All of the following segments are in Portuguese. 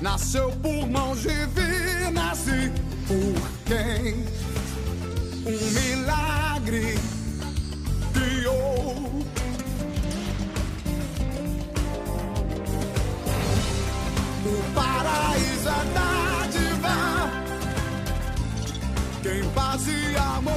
Nasceu por mãos divinas e por quem? Um milagre criou. O paraíso é dádiva. Quem paz e amor.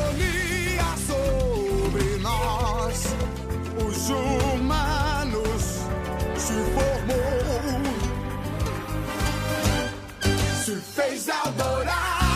Eldorado.